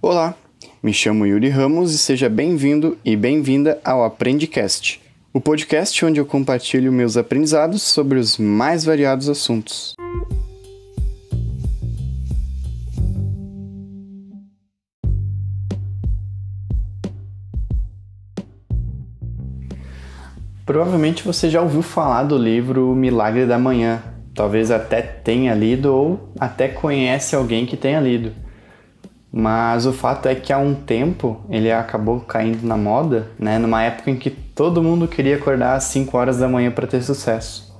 Olá, me chamo Yuri Ramos e seja bem-vindo e bem-vinda ao Aprendicast, o podcast onde eu compartilho meus aprendizados sobre os mais variados assuntos. Provavelmente você já ouviu falar do livro Milagre da Manhã. Talvez até tenha lido ou até conhece alguém que tenha lido. Mas o fato é que há um tempo ele acabou caindo na moda, né? Numa época em que todo mundo queria acordar às 5 horas da manhã para ter sucesso.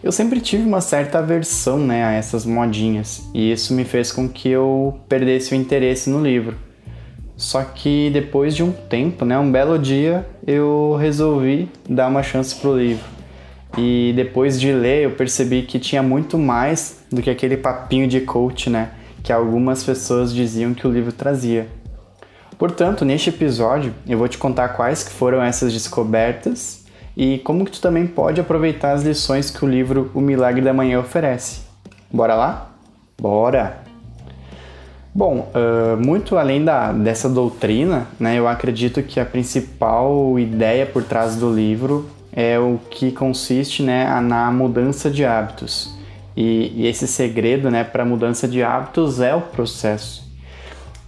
Eu sempre tive uma certa aversão, né, a essas modinhas, e isso me fez com que eu perdesse o interesse no livro. Só que depois de um tempo, né, um belo dia, eu resolvi dar uma chance pro livro. E depois de ler, eu percebi que tinha muito mais do que aquele papinho de coach, né, que algumas pessoas diziam que o livro trazia. Portanto, neste episódio, eu vou te contar quais que foram essas descobertas e como que tu também pode aproveitar as lições que o livro O Milagre da Manhã oferece. Bora lá? Bora! Bom, uh, muito além da, dessa doutrina, né, eu acredito que a principal ideia por trás do livro é o que consiste né, na mudança de hábitos. E, e esse segredo né, para a mudança de hábitos é o processo.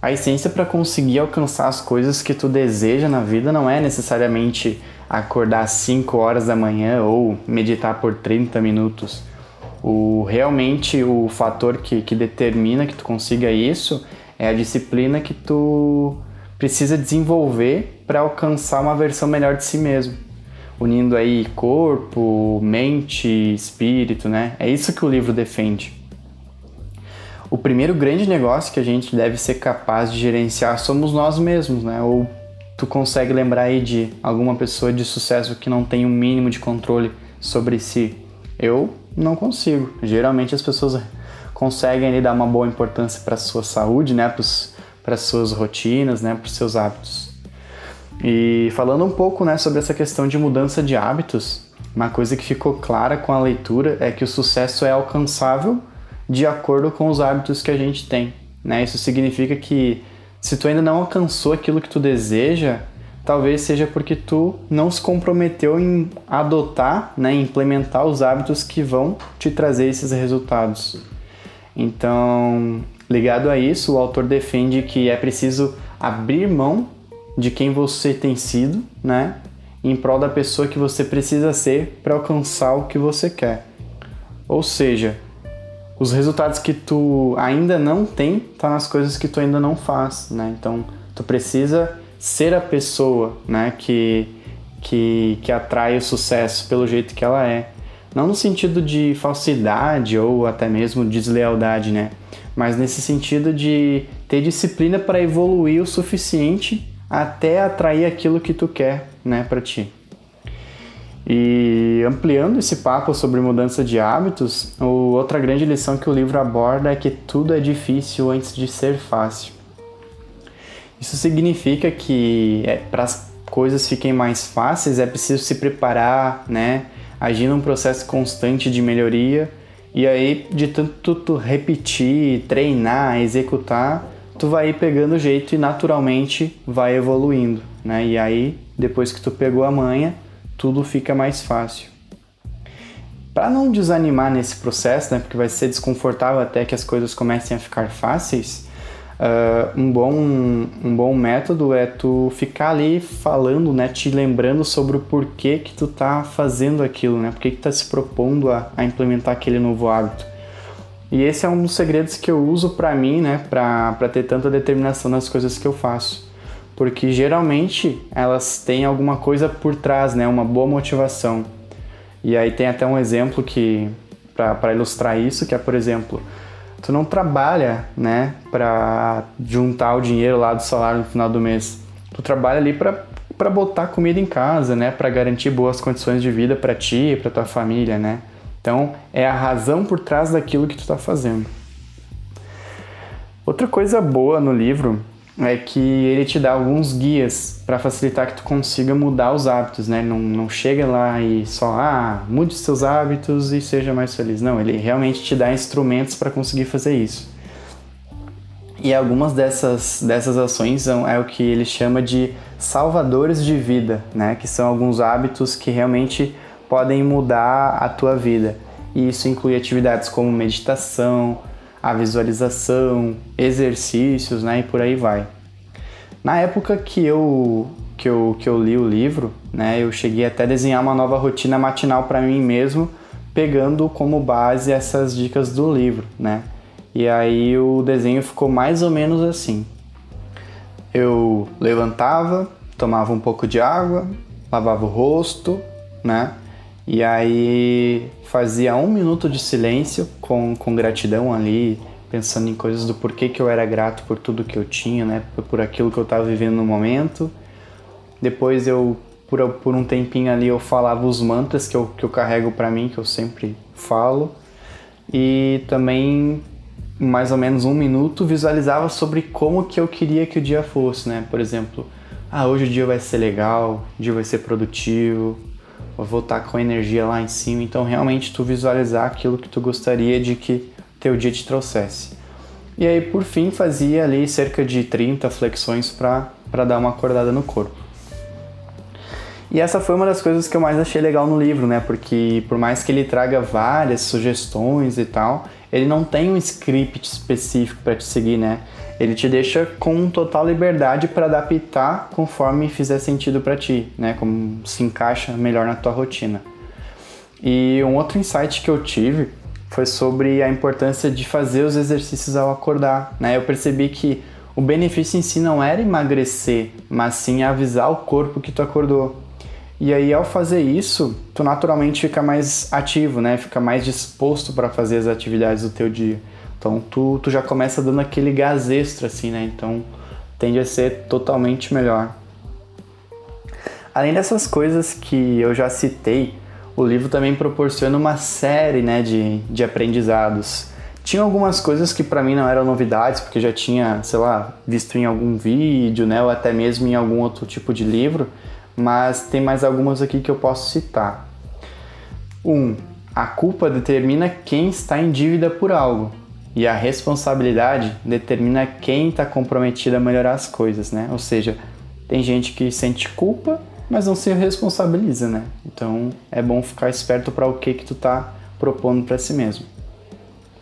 A essência para conseguir alcançar as coisas que tu deseja na vida não é necessariamente acordar às 5 horas da manhã ou meditar por 30 minutos o, realmente o fator que, que determina que tu consiga isso é a disciplina que tu precisa desenvolver para alcançar uma versão melhor de si mesmo. Unindo aí corpo, mente, espírito, né? É isso que o livro defende. O primeiro grande negócio que a gente deve ser capaz de gerenciar somos nós mesmos, né? Ou tu consegue lembrar aí de alguma pessoa de sucesso que não tem o um mínimo de controle sobre si? Eu não consigo. Geralmente as pessoas conseguem ali, dar uma boa importância para sua saúde, né, para as suas rotinas, né, para seus hábitos. E falando um pouco né, sobre essa questão de mudança de hábitos, uma coisa que ficou clara com a leitura é que o sucesso é alcançável de acordo com os hábitos que a gente tem. Né? Isso significa que se tu ainda não alcançou aquilo que tu deseja, talvez seja porque tu não se comprometeu em adotar, né, implementar os hábitos que vão te trazer esses resultados. Então, ligado a isso, o autor defende que é preciso abrir mão de quem você tem sido, né, em prol da pessoa que você precisa ser para alcançar o que você quer. Ou seja, os resultados que tu ainda não tem tá nas coisas que tu ainda não faz, né? Então, tu precisa ser a pessoa né, que, que, que atrai o sucesso pelo jeito que ela é. Não no sentido de falsidade ou até mesmo deslealdade, né? Mas nesse sentido de ter disciplina para evoluir o suficiente até atrair aquilo que tu quer, né, para ti. E ampliando esse papo sobre mudança de hábitos, outra grande lição que o livro aborda é que tudo é difícil antes de ser fácil. Isso significa que é, para as coisas fiquem mais fáceis é preciso se preparar, né? Agir num processo constante de melhoria e aí de tanto tu repetir, treinar, executar, tu vai ir pegando o jeito e naturalmente vai evoluindo, né? E aí depois que tu pegou a manha, tudo fica mais fácil. Para não desanimar nesse processo, né? Porque vai ser desconfortável até que as coisas comecem a ficar fáceis Uh, um, bom, um bom método é tu ficar ali falando, né, te lembrando sobre o porquê que tu tá fazendo aquilo, né, porquê que tu tá se propondo a, a implementar aquele novo hábito. E esse é um dos segredos que eu uso para mim, né, para ter tanta determinação nas coisas que eu faço. Porque geralmente elas têm alguma coisa por trás, né, uma boa motivação. E aí tem até um exemplo que para ilustrar isso, que é, por exemplo, tu não trabalha, né, para juntar o dinheiro lá do salário no final do mês. Tu trabalha ali para para botar comida em casa, né, para garantir boas condições de vida para ti e para tua família, né? Então, é a razão por trás daquilo que tu está fazendo. Outra coisa boa no livro é que ele te dá alguns guias para facilitar que tu consiga mudar os hábitos, né? Não, não chega lá e só, ah, mude seus hábitos e seja mais feliz. Não, ele realmente te dá instrumentos para conseguir fazer isso. E algumas dessas, dessas ações são, é o que ele chama de salvadores de vida, né? Que são alguns hábitos que realmente podem mudar a tua vida. E isso inclui atividades como meditação, a visualização, exercícios, né? E por aí vai. Na época que eu, que eu, que eu li o livro, né? Eu cheguei até a desenhar uma nova rotina matinal para mim mesmo, pegando como base essas dicas do livro, né? E aí o desenho ficou mais ou menos assim. Eu levantava, tomava um pouco de água, lavava o rosto, né? E aí fazia um minuto de silêncio com, com gratidão ali, pensando em coisas do porquê que eu era grato por tudo que eu tinha, né? Por aquilo que eu estava vivendo no momento. Depois eu, por, por um tempinho ali, eu falava os mantras que eu, que eu carrego para mim, que eu sempre falo. E também mais ou menos um minuto, visualizava sobre como que eu queria que o dia fosse, né? Por exemplo, ah, hoje o dia vai ser legal, o dia vai ser produtivo, vou voltar com a energia lá em cima. Então, realmente, tu visualizar aquilo que tu gostaria de que teu dia te trouxesse. E aí, por fim, fazia ali cerca de 30 flexões para dar uma acordada no corpo. E essa foi uma das coisas que eu mais achei legal no livro, né? Porque por mais que ele traga várias sugestões e tal, ele não tem um script específico para te seguir, né? Ele te deixa com total liberdade para adaptar conforme fizer sentido para ti, né? Como se encaixa melhor na tua rotina. E um outro insight que eu tive foi sobre a importância de fazer os exercícios ao acordar, né? Eu percebi que o benefício em si não era emagrecer, mas sim avisar o corpo que tu acordou. E aí, ao fazer isso, tu naturalmente fica mais ativo, né? Fica mais disposto para fazer as atividades do teu dia. Então, tu, tu já começa dando aquele gás extra, assim, né? Então, tende a ser totalmente melhor. Além dessas coisas que eu já citei, o livro também proporciona uma série né, de, de aprendizados. Tinha algumas coisas que para mim não eram novidades, porque já tinha, sei lá, visto em algum vídeo, né, ou até mesmo em algum outro tipo de livro, mas tem mais algumas aqui que eu posso citar. 1. Um, a culpa determina quem está em dívida por algo e a responsabilidade determina quem está comprometido a melhorar as coisas, né? Ou seja, tem gente que sente culpa, mas não se responsabiliza, né? Então é bom ficar esperto para o que que tu está propondo para si mesmo.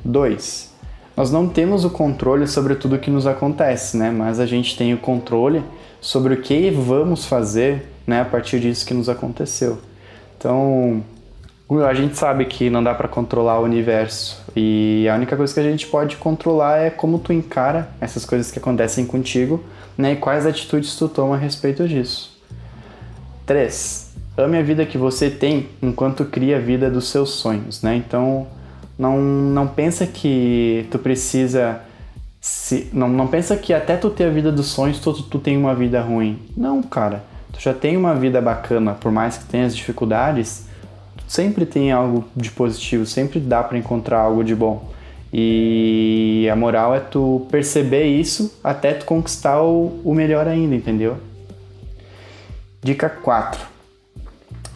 2. Nós não temos o controle sobre tudo que nos acontece, né? Mas a gente tem o controle sobre o que vamos fazer né, a partir disso que nos aconteceu. Então, a gente sabe que não dá para controlar o universo e a única coisa que a gente pode controlar é como tu encara essas coisas que acontecem contigo, né, e quais atitudes tu toma a respeito disso. 3. Ame a vida que você tem enquanto cria a vida dos seus sonhos, né? Então, não, não pensa que tu precisa se, não, não pensa que até tu ter a vida dos sonhos tu, tu tem uma vida ruim. Não, cara tu já tem uma vida bacana, por mais que tenha as dificuldades, sempre tem algo de positivo, sempre dá para encontrar algo de bom. E a moral é tu perceber isso até tu conquistar o, o melhor ainda, entendeu? Dica 4.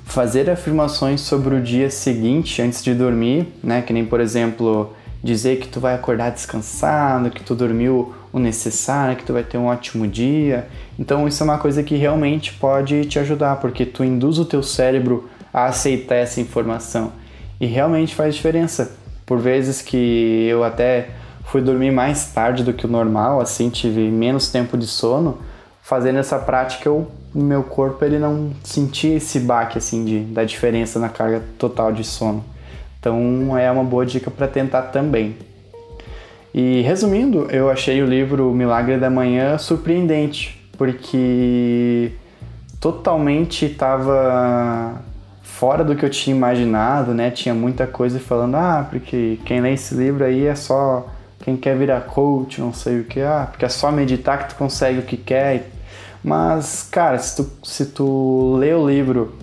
Fazer afirmações sobre o dia seguinte antes de dormir, né? Que nem, por exemplo, dizer que tu vai acordar descansado, que tu dormiu o necessário, que tu vai ter um ótimo dia. Então isso é uma coisa que realmente pode te ajudar, porque tu induz o teu cérebro a aceitar essa informação e realmente faz diferença. Por vezes que eu até fui dormir mais tarde do que o normal, assim, tive menos tempo de sono, fazendo essa prática o meu corpo ele não sentia esse baque assim de, da diferença na carga total de sono. Então é uma boa dica para tentar também. E resumindo, eu achei o livro Milagre da Manhã surpreendente, porque totalmente estava fora do que eu tinha imaginado, né? Tinha muita coisa falando, ah, porque quem lê esse livro aí é só quem quer virar coach, não sei o que, ah, porque é só meditar que tu consegue o que quer. Mas, cara, se tu, se tu lê o livro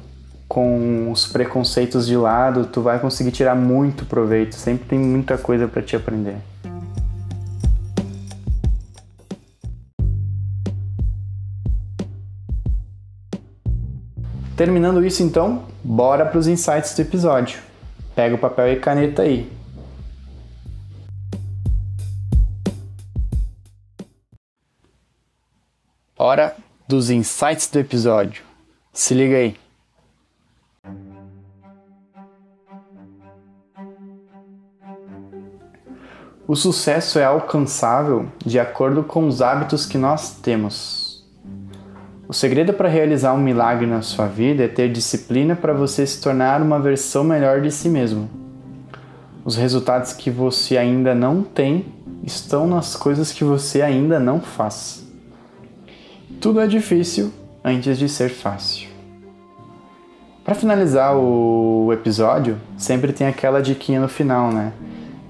com os preconceitos de lado, tu vai conseguir tirar muito proveito. Sempre tem muita coisa para te aprender. Terminando isso, então, bora para os insights do episódio. Pega o papel e caneta aí. Hora dos insights do episódio. Se liga aí. O sucesso é alcançável de acordo com os hábitos que nós temos. O segredo para realizar um milagre na sua vida é ter disciplina para você se tornar uma versão melhor de si mesmo. Os resultados que você ainda não tem estão nas coisas que você ainda não faz. Tudo é difícil antes de ser fácil. Para finalizar o episódio, sempre tem aquela diquinha no final, né?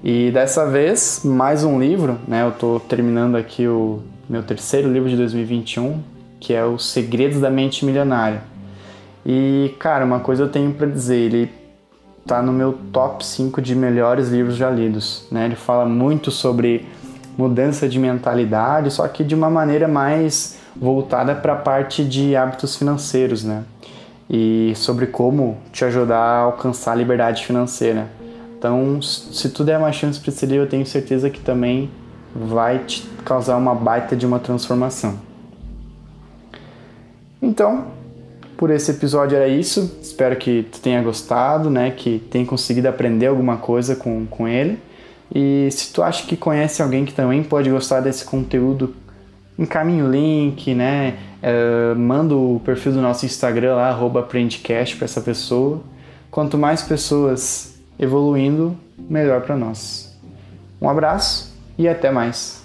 E dessa vez, mais um livro, né? Eu estou terminando aqui o meu terceiro livro de 2021, que é Os Segredos da Mente Milionária. E, cara, uma coisa eu tenho para dizer, ele tá no meu top 5 de melhores livros já lidos, né? Ele fala muito sobre mudança de mentalidade, só que de uma maneira mais voltada para a parte de hábitos financeiros, né? E sobre como te ajudar a alcançar a liberdade financeira. Então, se tu der uma chance para esse livro, eu tenho certeza que também vai te causar uma baita de uma transformação. Então, por esse episódio era isso. Espero que tu tenha gostado, né? Que tenha conseguido aprender alguma coisa com, com ele. E se tu acha que conhece alguém que também pode gostar desse conteúdo, encaminhe o link, né? Uh, manda o perfil do nosso Instagram lá, aprendecast para essa pessoa. Quanto mais pessoas evoluindo, melhor para nós. Um abraço e até mais.